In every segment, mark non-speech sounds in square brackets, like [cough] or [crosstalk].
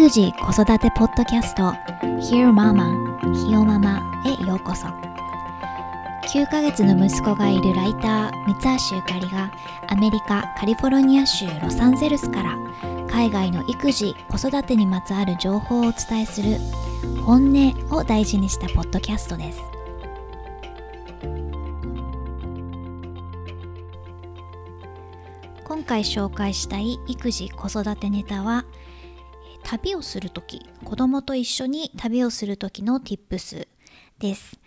育児子育てポッドキャスト Hear Mama ひよママへようこそ。9ヶ月の息子がいるライター三橋ゆかりがアメリカカリフォルニア州ロサンゼルスから海外の育児子育てにまつわる情報をお伝えする本音を大事にしたポッドキャストです。今回紹介したい育児子育てネタは旅をする時子供と一緒に旅をする時の Tips です。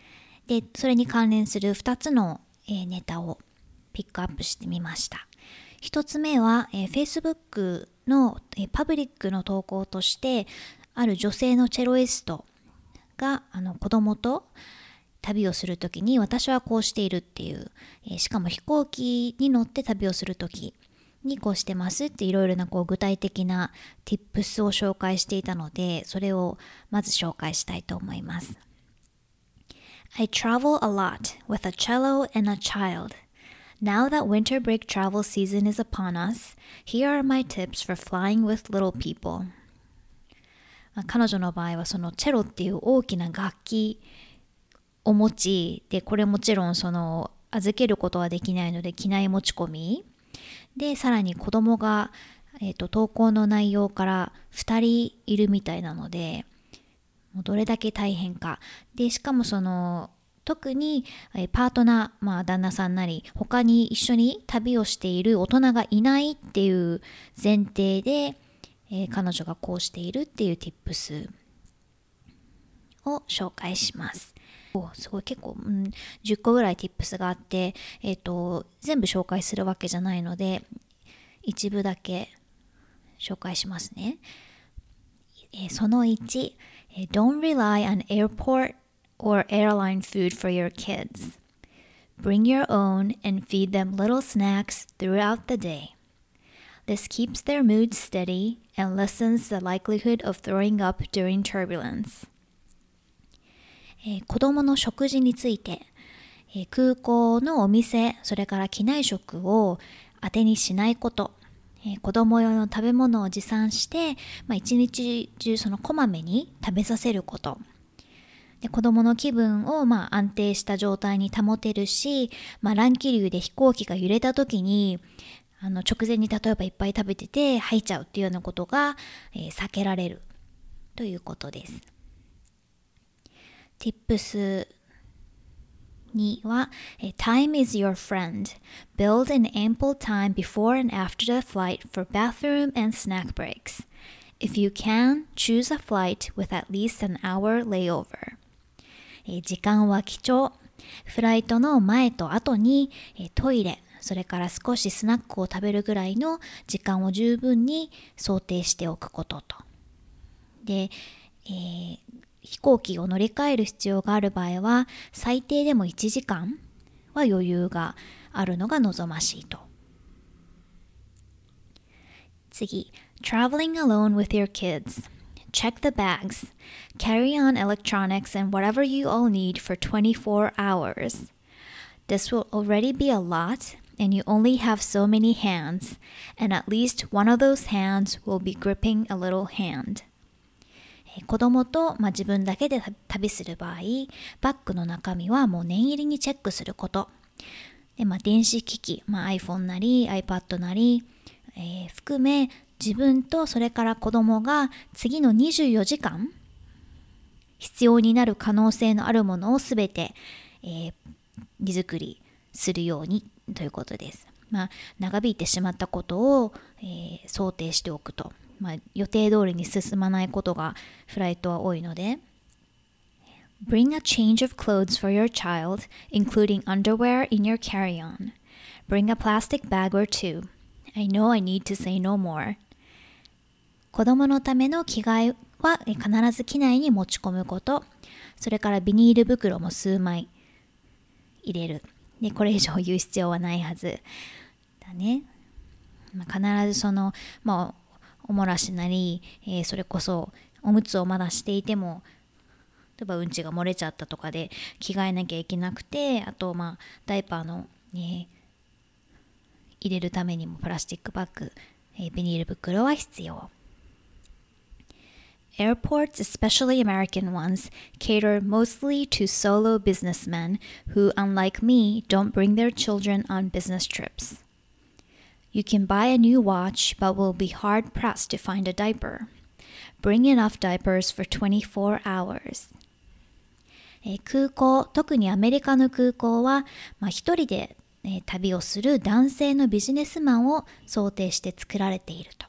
でそれに関連する2つの、えネタをピックアップしてみました。1つ目は、え Facebook の、えパブリックの投稿としてある女性のチェロイストがあの子供と旅をする時に私はこうしているっていう、えしかも飛行機に乗って旅をする時にこうしてますっていろいろなこう具体的な tips を紹介していたのでそれをまず紹介したいと思います I travel a lot with a cello and a child Now that winter break travel season is upon us, here are my tips for flying with little people. 彼女の場合はそのチェロっていう大きな楽器を持ちでこれもちろんその預けることはできないので機内持ち込みでさらに子供が、えーと、投稿の内容から2人いるみたいなのでもうどれだけ大変かでしかもその特にパートナー、まあ、旦那さんなり他に一緒に旅をしている大人がいないっていう前提で、えー、彼女がこうしているっていう tips を紹介します。すごい結構、うん、10個ぐらい tips があって、えっ、ー、と、全部紹介するわけじゃないので、一部だけ紹介しますね。えー、その1、Don't rely on airport or airline food for your kids. Bring your own and feed them little snacks throughout the day. This keeps their mood steady and lessens the likelihood of throwing up during turbulence. えー、子供の食事について、えー、空港のお店、それから機内食を当てにしないこと、えー、子供用の食べ物を持参して、まあ、一日中そのこまめに食べさせること。で子供の気分をまあ安定した状態に保てるし、まあ、乱気流で飛行機が揺れた時にあの直前に例えばいっぱい食べてて吐いちゃうっていうようなことが、えー、避けられるということです。Tips 2は Time is your friend. Build an ample time before and after the flight for bathroom and snack breaks. If you can, choose a flight with at least an hour layover. 時間は貴重。フライトの前と後にトイレ、それから少しスナックを食べるぐらいの時間を十分に想定しておくことと。で、えー、飛行機を乗り換える必要がある場合は最低でも1時間は余裕があるのが望ましいと。次、traveling alone with your kids. Check the bags. Carry on electronics and whatever you all need for 24 hours. This will already be a lot, and you only have so many hands, and at least one of those hands will be gripping a little hand. 子供と、まあ、自分だけで旅する場合、バッグの中身はもう念入りにチェックすること。でまあ、電子機器、まあ、iPhone なり iPad なり、えー、含め自分とそれから子供が次の24時間必要になる可能性のあるものをすべて、えー、荷造りするようにということです。まあ、長引いてしまったことを、えー、想定しておくと。まあ、予定通りに進まないことがフライトは多いので Bring a change of clothes for your child, including underwear in your carry-on. Bring a plastic bag or two. I know I need to say no more. 子供のための着替えは必ず機内に持ち込むこと。それからビニール袋も数枚入れる。でこれ以上言う必要はないはず。だね。まあ、必ずその、まあ、おもらしなり、えー、それこそおむつをまだしていても例えばうんちが漏れちゃったとかで着替えなきゃいけなくてあとまあダイパーの、ね、入れるためにもプラスチックバッグ、えー、ビニール袋は必要 Airports, especially American ones, cater mostly to solo businessmen who, unlike me, don't bring their children on business trips. You can buy a new watch, but will be hard pressed to find a diaper. Bring enough diapers for 24 hours. えー、空港、特にアメリカの空港は、まあ、一人で、えー、旅をする男性のビジネスマンを想定して作られていると。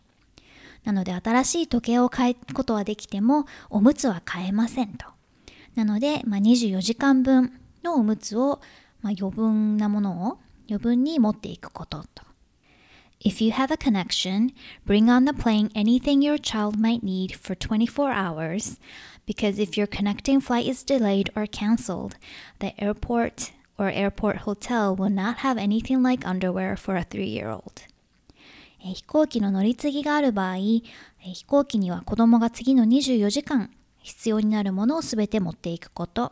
なので新しい時計を買うことはできてもおむつは買えませんと。なので、まあ、24時間分のおむつを、まあ、余分なものを余分に持っていくことと。If you have a connection, bring on the plane anything your child might need for 24 hours, because if your connecting flight is delayed or cancelled, the airport or airport hotel will not have anything like underwear for a three year old. 飛行機の乗り継ぎがある場合、飛行機には子供が次の24時間必要になるものをすべて持っていくこと。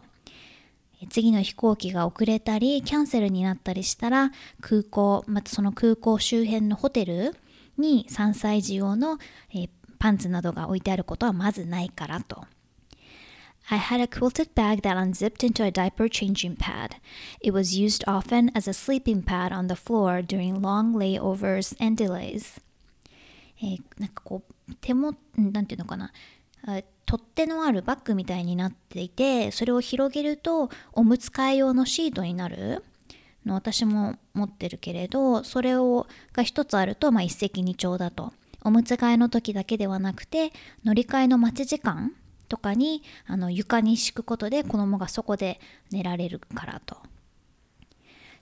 次の飛行機が遅れたりキャンセルになったりしたら空港またその空港周辺のホテルに3歳児用の、え、パンツなどが置いてあることはまずないからと。I had a quilted bag that unzipped into a diaper changing pad. It was used often as a sleeping pad on the floor during long layovers and delays. えー、なんかこう手もなんていうのかな取っ手のあるバッグみたいになっていてそれを広げるとおむつ替え用のシートになる？の私も持ってるけれどそれをが一つあると、まあ、一石二鳥だと。おむつ替えの時だけではなくて乗り換えの待ち時間とかにあの床に敷くことで子供がそこで寝られるからと。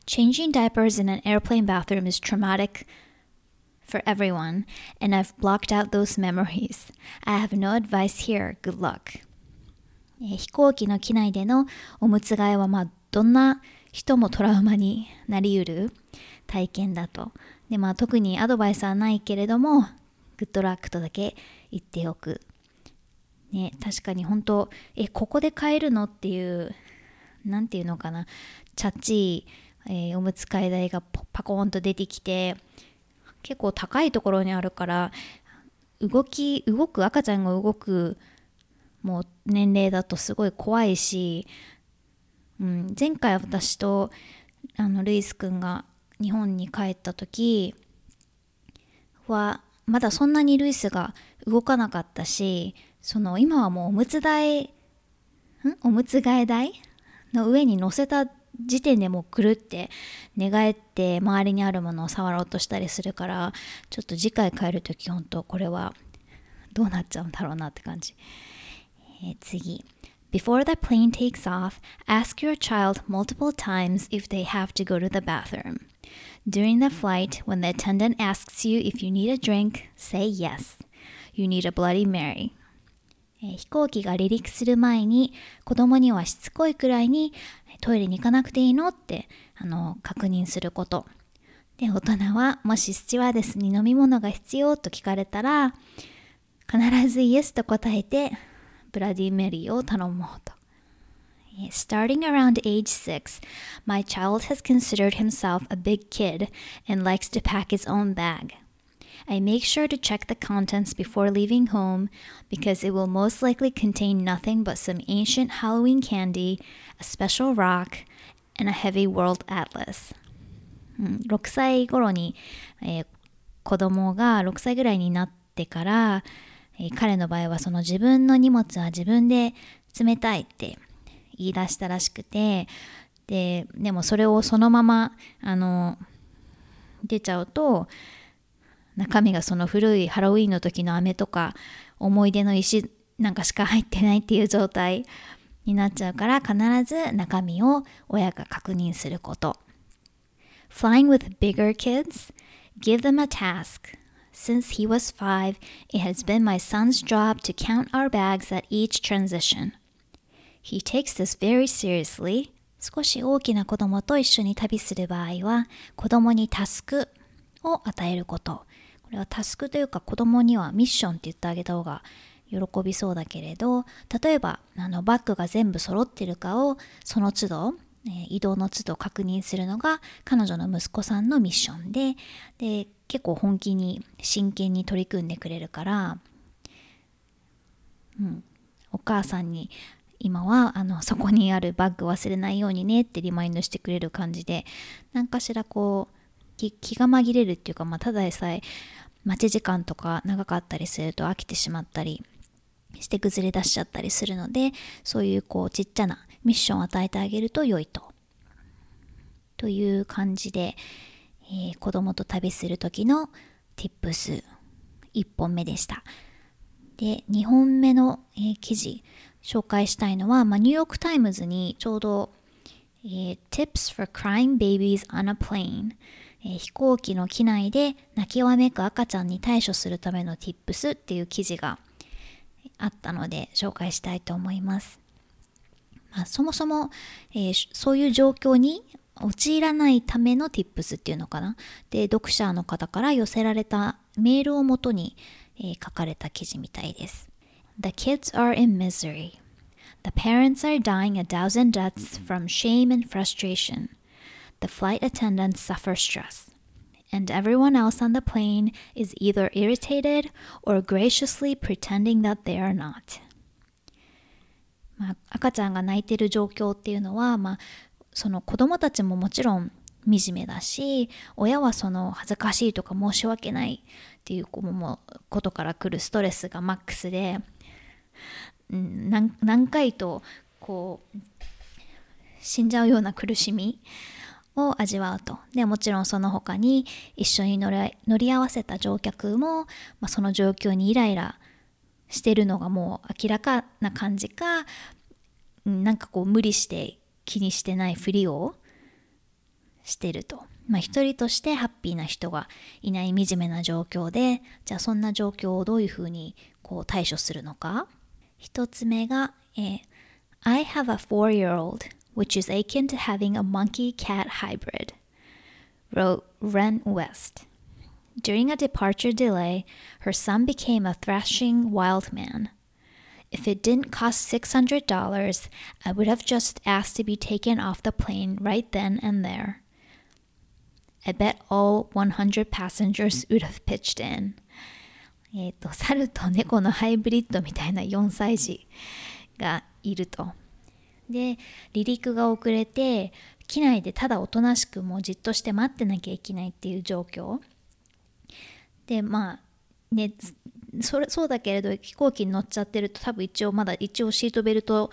Changing diapers in an airplane bathroom is traumatic. For everyone, and I've blocked out those memories. I have no advice here. Good luck. 飛行機の機内でのおむつ替えは、まあ、どんな人もトラウマになりうる体験だと。で、まあ、特にアドバイスはないけれども、グッドラックとだけ言っておく。ね、確かに本当、え、ここで買えるのっていう、なんていうのかな、チャッチー、えー、おむつ替え台がパコーンと出てきて、結構高いところにあるから動き動く赤ちゃんが動くもう年齢だとすごい怖いし、うん、前回私とあのルイス君が日本に帰った時はまだそんなにルイスが動かなかったしその今はもうおむつ台ん？おむつ替え台の上に乗せた時点でもう狂って寝返って周りにあるものを触ろうとしたりするからちょっと次回帰るとき本当これはどうなっちゃうんだろうなって感じ、えー、次 Before the plane takes off, ask your child multiple times if they have to go to the bathroom. During the flight, when the attendant asks you if you need a drink, say yes. You need a Bloody Mary. 飛行機が離陸する前に子供にはしつこいくらいにトイレに行かなくていいのってあの確認すること。で、大人はもしスチュワーデスに飲み物が必要と聞かれたら必ずイエスと答えてブラディ・メリーを頼もうと。Starting around age six, my child has considered himself a big kid and likes to pack his own bag. I make sure to check the contents before leaving home because it will most likely contain nothing but some ancient Halloween candy, a special rock, and a heavy world atlas. 6歳頃に、えー、子供が6歳ぐらいになってから、えー、彼の場合はその自分の荷物は自分で詰めたいって言い出したらしくてででもそれをそのままあの出ちゃうと中身がその古いハロウィンの時の飴とか思い出の石なんかしか入ってないっていう状態になっちゃうから必ず中身を親が確認すること。Flying with bigger kids, give them a task. Since he was five, it has been my son's job to count our bags at each transition. He takes this very seriously. 少し大きな子供と一緒に旅する場合は、子供にタスクを与えること。これはタスクというか子供にはミッションって言ってあげた方が喜びそうだけれど例えばあのバッグが全部揃ってるかをその都度、え、移動の都度確認するのが彼女の息子さんのミッションでで結構本気に真剣に取り組んでくれるから、うん、お母さんに今はあのそこにあるバッグ忘れないようにねってリマインドしてくれる感じで何かしらこう気が紛れるっていうか、まあ、ただでさえ待ち時間とか長かったりすると飽きてしまったりして崩れ出しちゃったりするのでそういうこうちっちゃなミッションを与えてあげると良いと。という感じで、えー、子供と旅する時の Tips1 本目でした。で2本目の、えー、記事紹介したいのは、まあ、ニューヨーク・タイムズにちょうど、えー、Tips for Crying Babies on a Plane え、飛行機の機内で泣きわめく赤ちゃんに対処するための Tips っていう記事があったので紹介したいと思います。まあ、そもそも、えー、そういう状況に陥らないための Tips っていうのかな。で、読者の方から寄せられたメールをもとに、えー、書かれた記事みたいです。The kids are in misery. The parents are dying a thousand deaths from shame and frustration. The flight attendants suffer stress, and everyone else on the plane is either irritated or graciously pretending that they are not. まあ、赤ちゃんが泣いてる状況っていうのは、まあ、その子供たちももちろん惨めだし親はその恥ずかしいとか申し訳ないっていうことから来るストレスがマックスで、うん、何何回とこう死んじゃうような苦しみを味わうと。でもちろんその他に一緒に乗り乗り合わせた乗客も、まあ、その状況にイライラしてるのがもう明らかな感じかなんかこう無理して気にしてないふりをしてると。まあ一人としてハッピーな人がいない惨めな状況でじゃあそんな状況をどういうふうにこう対処するのか。一つ目が、えー、I have a four-year-old which is akin to having a monkey cat hybrid, wrote Ren West. During a departure delay, her son became a thrashing wild man. If it didn't cost $600, I would have just asked to be taken off the plane right then and there. I bet all 100 passengers would have pitched in. えっ、と、猿と猫のハイブリッドみたいな4歳児がいると。 [laughs] で離陸が遅れて機内でただおとなしくもうじっとして待ってなきゃいけないっていう状況。でまあねそれそうだけれど飛行機に乗っちゃってると多分一応まだ一応シートベルト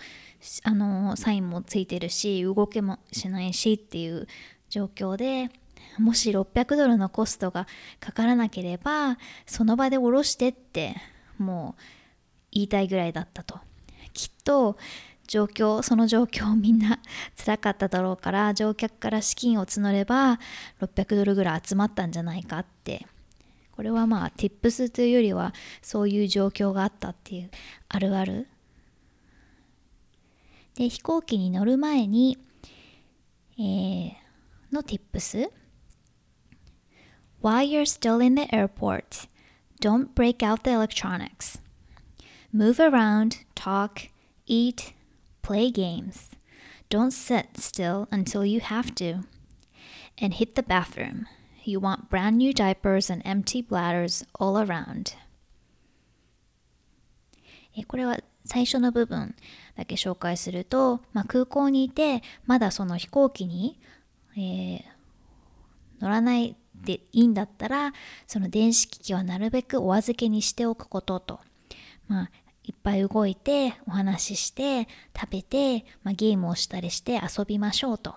あのサインもついてるし動けもしないしっていう状況でもし600ドルのコストがかからなければその場で降ろしてってもう言いたいぐらいだったと。きっと状況その状況みんな [laughs] 辛かっただろうから乗客から資金を募れば600ドルぐらい集まったんじゃないかって。これはまあ tips というよりはそういう状況があったっていうあるある。で飛行機に乗る前に、えー、の tips While you're still in the airport, don't break out the electronics. Move around, talk, eat, Play games. Don't sit still until you have to. And hit the bathroom. You want brand new diapers and empty bladders all around. これは最初の部分だけ紹介すると、まあ、空港にいてまだその飛行機に、えー、乗らないでいいんだったらその電子機器はなるべくお預けにしておくことと、まあ、いっぱい動いてお話しして食べて、まあ、ゲームをしたりして遊びましょうと。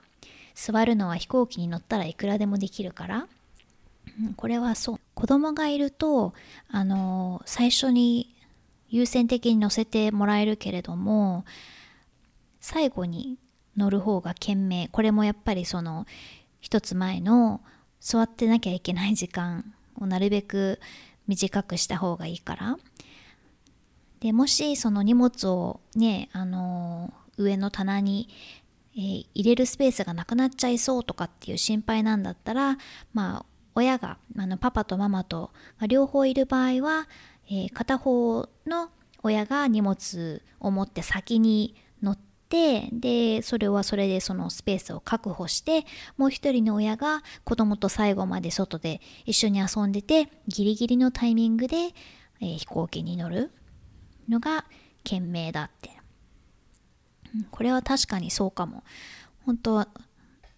座るのは飛行機に乗ったらいくらでもできるから、うん、これはそう。子供がいるとあの最初に優先的に乗せてもらえるけれども最後に乗る方が賢明。これもやっぱりその一つ前の座ってなきゃいけない時間をなるべく短くした方がいいから。でもしその荷物をね、あのー、上の棚に、えー、入れるスペースがなくなっちゃいそうとかっていう心配なんだったらまあ親があのパパとママと両方いる場合は、えー、片方の親が荷物を持って先に乗ってでそれはそれでそのスペースを確保してもう一人の親が子供と最後まで外で一緒に遊んでてギリギリのタイミングで、えー、飛行機に乗る。のが賢明だって、うん、これは確かにそうかも。本当は、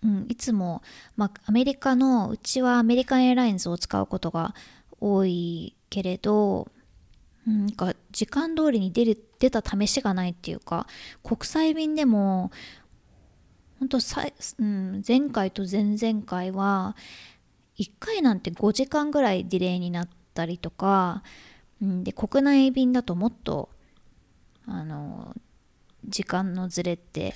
うん、いつも、まあ、アメリカのうちはアメリカンエアラインズを使うことが多いけれどなんか時間通りに出る出た試しがないっていうか国際便でも本当さ、うん、前回と前々回は1回なんて5時間ぐらいディレイになったりとか、で国内便だともっとあの時間のずれって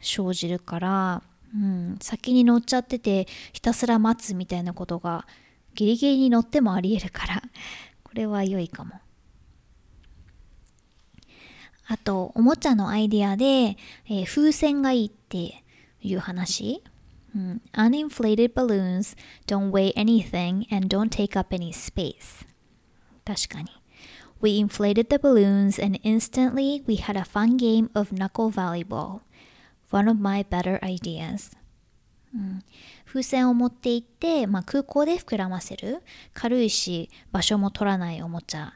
生じるから、うん、先に乗っちゃっててひたすら待つみたいなことがギリギリに乗ってもありえるからこれは良いかも。あと、おもちゃのアイディアで、えー、風船がいいっていう話。うん、Uninflated balloons don't weigh anything and don't take up any space. 確かに。We inflated the balloons and instantly we had a fun game of knuckle volleyball. One of my better ideas. うん、風船を持って行って、まあ、空港で膨らませる軽いし場所も取らないおもちゃ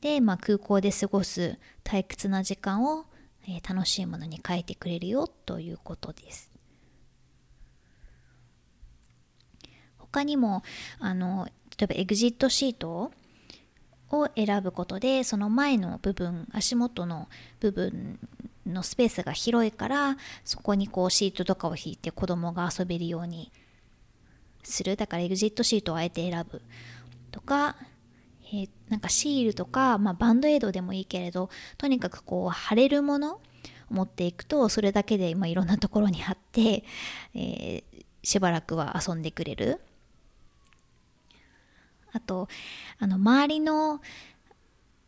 で、まあ、空港で過ごす退屈な時間を、えー、楽しいものに変えてくれるよということです。他にもあの例えばエグジットシートを選ぶことでその前の部分足元の部分のスペースが広いからそこにこうシートとかを引いて子供が遊べるようにする。だからエグジットシートをあえて選ぶ。とかえー、なんかシールとか、まあ、バンドエイドでもいいけれどとにかくこう貼れるもの持っていくとそれだけで、まあ、いろんなところに貼って、えー、しばらくは遊んでくれる。あとあの周りの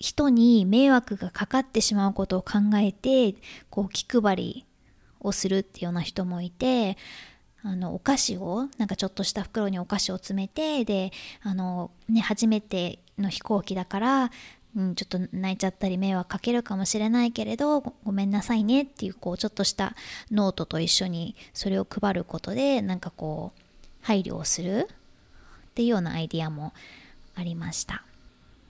人に迷惑がかかってしまうことを考えてこう気配りをするっていうような人もいてあのお菓子をなんかちょっとした袋にお菓子を詰めてであの、ね、初めての飛行機だから、うん、ちょっと泣いちゃったり迷惑かけるかもしれないけれどごめんなさいねっていうこうちょっとしたノートと一緒にそれを配ることでなんかこう配慮をする。っていうようなアイディアもありました。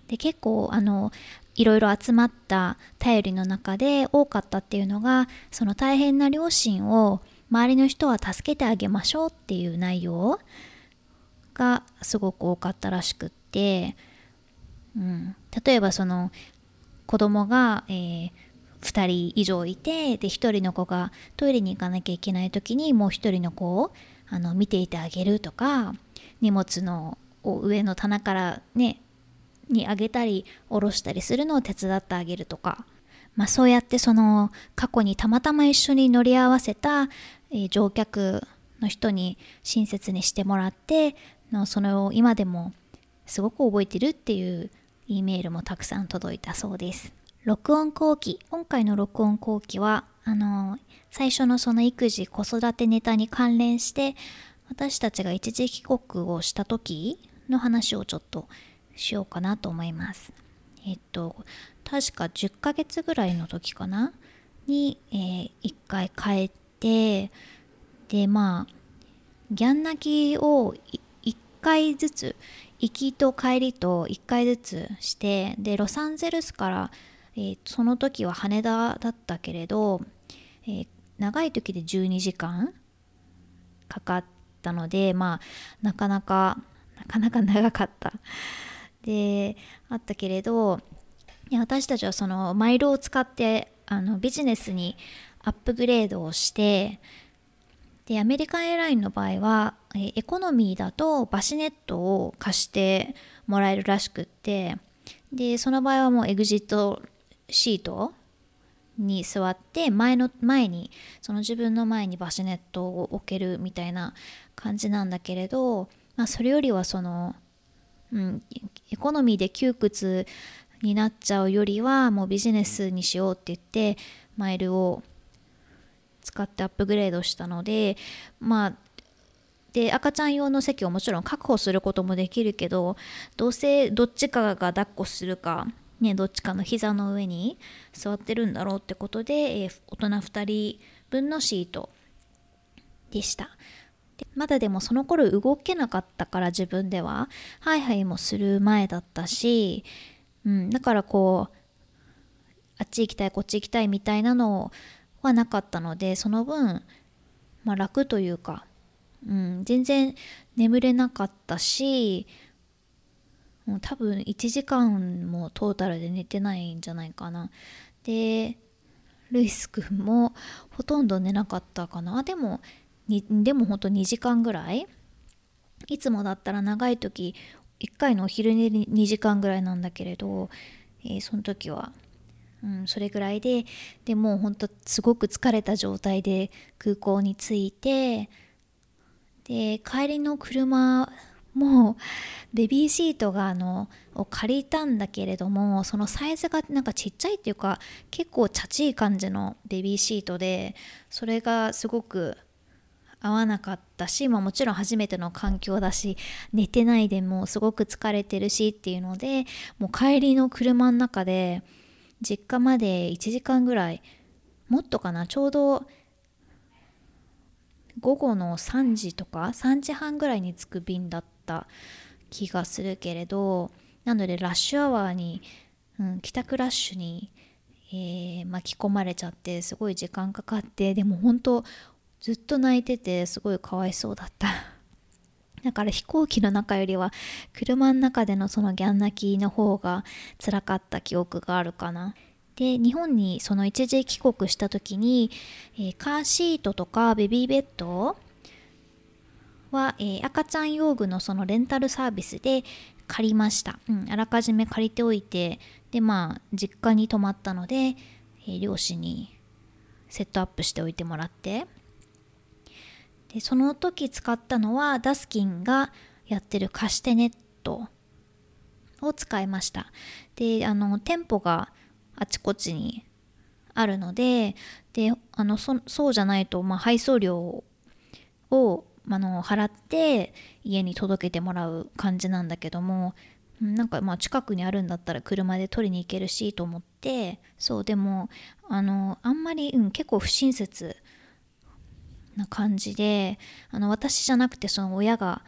で結構あのいろいろ集まった便りの中で多かったっていうのがその大変な両親を周りの人は助けてあげましょうっていう内容がすごく多かったらしくって、うん、例えばその子供が、えー、2人以上いてで1人の子がトイレに行かなきゃいけない時にもう1人の子をあの見ていてあげるとか荷物のを上の棚からねにあげたり下ろしたりするのを手伝ってあげるとか、まあ、そうやってその過去にたまたま一緒に乗り合わせた、乗客の人に親切にしてもらってのそれを今でもすごく覚えてるっていう E メールもたくさん届いたそうです。録音後期今回の録音後期はあの最初のその育児子育てネタに関連して私たちが一時帰国をした時の話をちょっとしようかなと思います。えっと確か10ヶ月ぐらいの時かな？に、えー、1回帰ってでまあギャン泣きを1回ずつ行きと帰りと1回ずつしてでロサンゼルスから、えー、その時は羽田だったけれど、えー、長い時で12時間かかってたのでまあなかなかなかなか長かった。[laughs] であったけれど私たちはそのマイルを使ってあのビジネスにアップグレードをしてでアメリカンエラインの場合はエコノミーだとバシネットを貸してもらえるらしくってでその場合はもうエグジットシートに座って前の前にその自分の前にバシネットを置けるみたいな感じなんだけれど、まあ、それよりはその、うん、エコノミーで窮屈になっちゃうよりはもうビジネスにしようって言ってマイルを使ってアップグレードしたのでまあで赤ちゃん用の席をもちろん確保することもできるけどどうせどっちかが抱っこするか、ね、どっちかの膝の上に座ってるんだろうってことで、えー、大人2人分のシートでした。まだでもその頃動けなかったから自分ではハイハイもする前だったし、うん、だからこうあっち行きたいこっち行きたいみたいなのはなかったのでその分、まあ、楽というか、うん、全然眠れなかったしもう多分1時間もトータルで寝てないんじゃないかな。でルイスくんもほとんど寝なかったかな。でもにでもほんと2時間ぐらい？いつもだったら長い時1回のお昼寝に2時間ぐらいなんだけれど、えー、その時は。うん、それぐらいででもうほんとすごく疲れた状態で空港に着いてで帰りの車もベビーシートがあのを借りたんだけれどもそのサイズがなんかちっちゃいっていうか結構チャチい感じのベビーシートでそれがすごく合わなかったし、まあ、もちろん初めての環境だし寝てないでもすごく疲れてるしっていうのでもう帰りの車の中で実家まで1時間ぐらいもっとかなちょうど午後の3時とか3時半ぐらいに着く便だった気がするけれどなのでラッシュアワーに、うん、帰宅ラッシュに、えー、巻き込まれちゃってすごい時間かかってでも本当ずっと泣いててすごいかわいそうだった。[laughs] だから飛行機の中よりは車の中でのそのギャン泣きの方が辛かった記憶があるかな。で日本にその一時帰国した時に、えー、カーシートとかベビーベッドは、えー、赤ちゃん用具のそのレンタルサービスで借りました、うん、あらかじめ借りておいてでまあ実家に泊まったので、えー、両親にセットアップしておいてもらって。でその時使ったのはダスキンがやってる貸してネットを使いました。であの店舗があちこちにあるのでであのそそうじゃないと、まあ、配送料をあの払って家に届けてもらう感じなんだけどもなんかまあ近くにあるんだったら車で取りに行けるしと思って。そうでもあのあんまり、うん、結構不親切な感じであの私じゃなくてその親が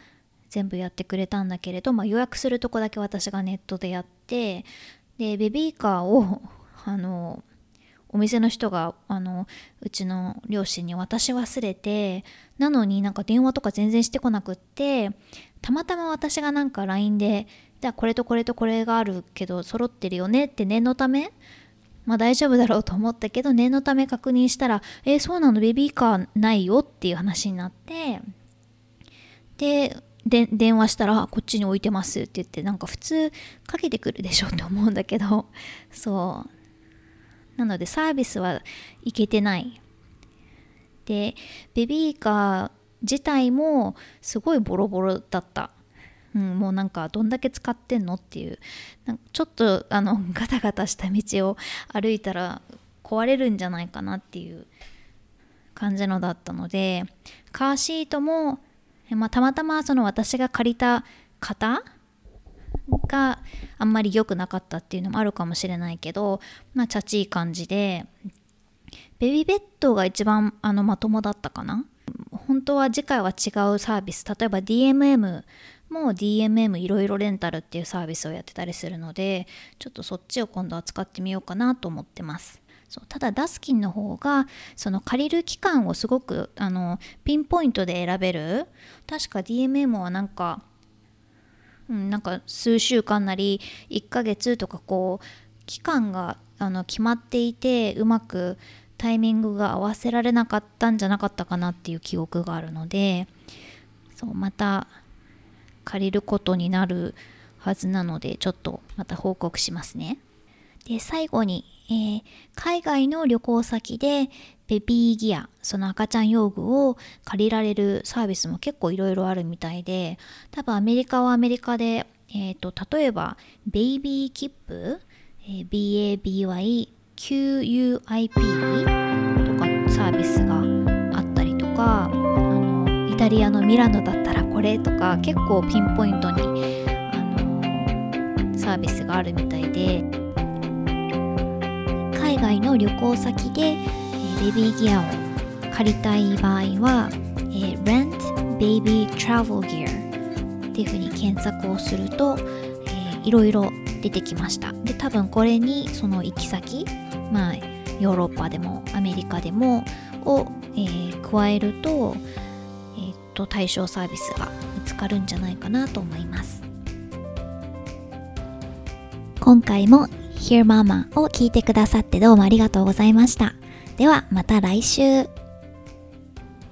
全部やってくれたんだけれど、まあ、予約するとこだけ私がネットでやってでベビーカーを [laughs] あのお店の人があのうちの両親に渡し忘れてなのになんか電話とか全然してこなくってたまたま私がなんか LINE でじゃあこれとこれとこれがあるけど揃ってるよねって念のためまあ大丈夫だろうと思ったけど念のため確認したら「えー、そうなの？ベビーカーないよ」っていう話になって。でで電話したら「こっちに置いてます」って言ってなんか普通かけてくるでしょって思うんだけど。[laughs] そう。なのでサービスはいけてない。でベビーカー自体もすごいボロボロだった。うん、もうなんかどんだけ使ってんのっていうちょっとあのガタガタした道を歩いたら壊れるんじゃないかなっていう感じのだったのでカーシートも、まあ、たまたまその私が借りた方があんまり良くなかったっていうのもあるかもしれないけどまあチャチい感じでベビーベッドが一番あのまともだったかな。本当は次回は違うサービス例えば DMM も DMM いろいろレンタルっていうサービスをやってたりするのでちょっとそっちを今度は使ってみようかなと思ってます。そうただダスキンの方がその借りる期間をすごくあのピンポイントで選べる。確か DMM はなんか、うん、なんか数週間なり1ヶ月とかこう期間があの決まっていてうまくタイミングが合わせられなかったんじゃなかったかなっていう記憶があるのでそうまた借りることになるはずなのでちょっとまた報告しますね。で最後に、えー、海外の旅行先でベビーギアその赤ちゃん用具を借りられるサービスも結構いろいろあるみたいで多分アメリカはアメリカで、えーと、例えばベイビーキップ、えー、BABYQUIP タリアのミラノだったらこれとか結構ピンポイントに、あのー、サービスがあるみたいで海外の旅行先で、ベビーギアを借りたい場合は、え、Rent Baby Travel Gear っていうふうに検索をすると、えー、いろいろ出てきました。で多分これにその行き先まあヨーロッパでもアメリカでもを、えー、加えると,、と対象サービスが見つかるんじゃないかなと思います。今回も Hear Mama を聞いてくださってどうもありがとうございました。ではまた来週。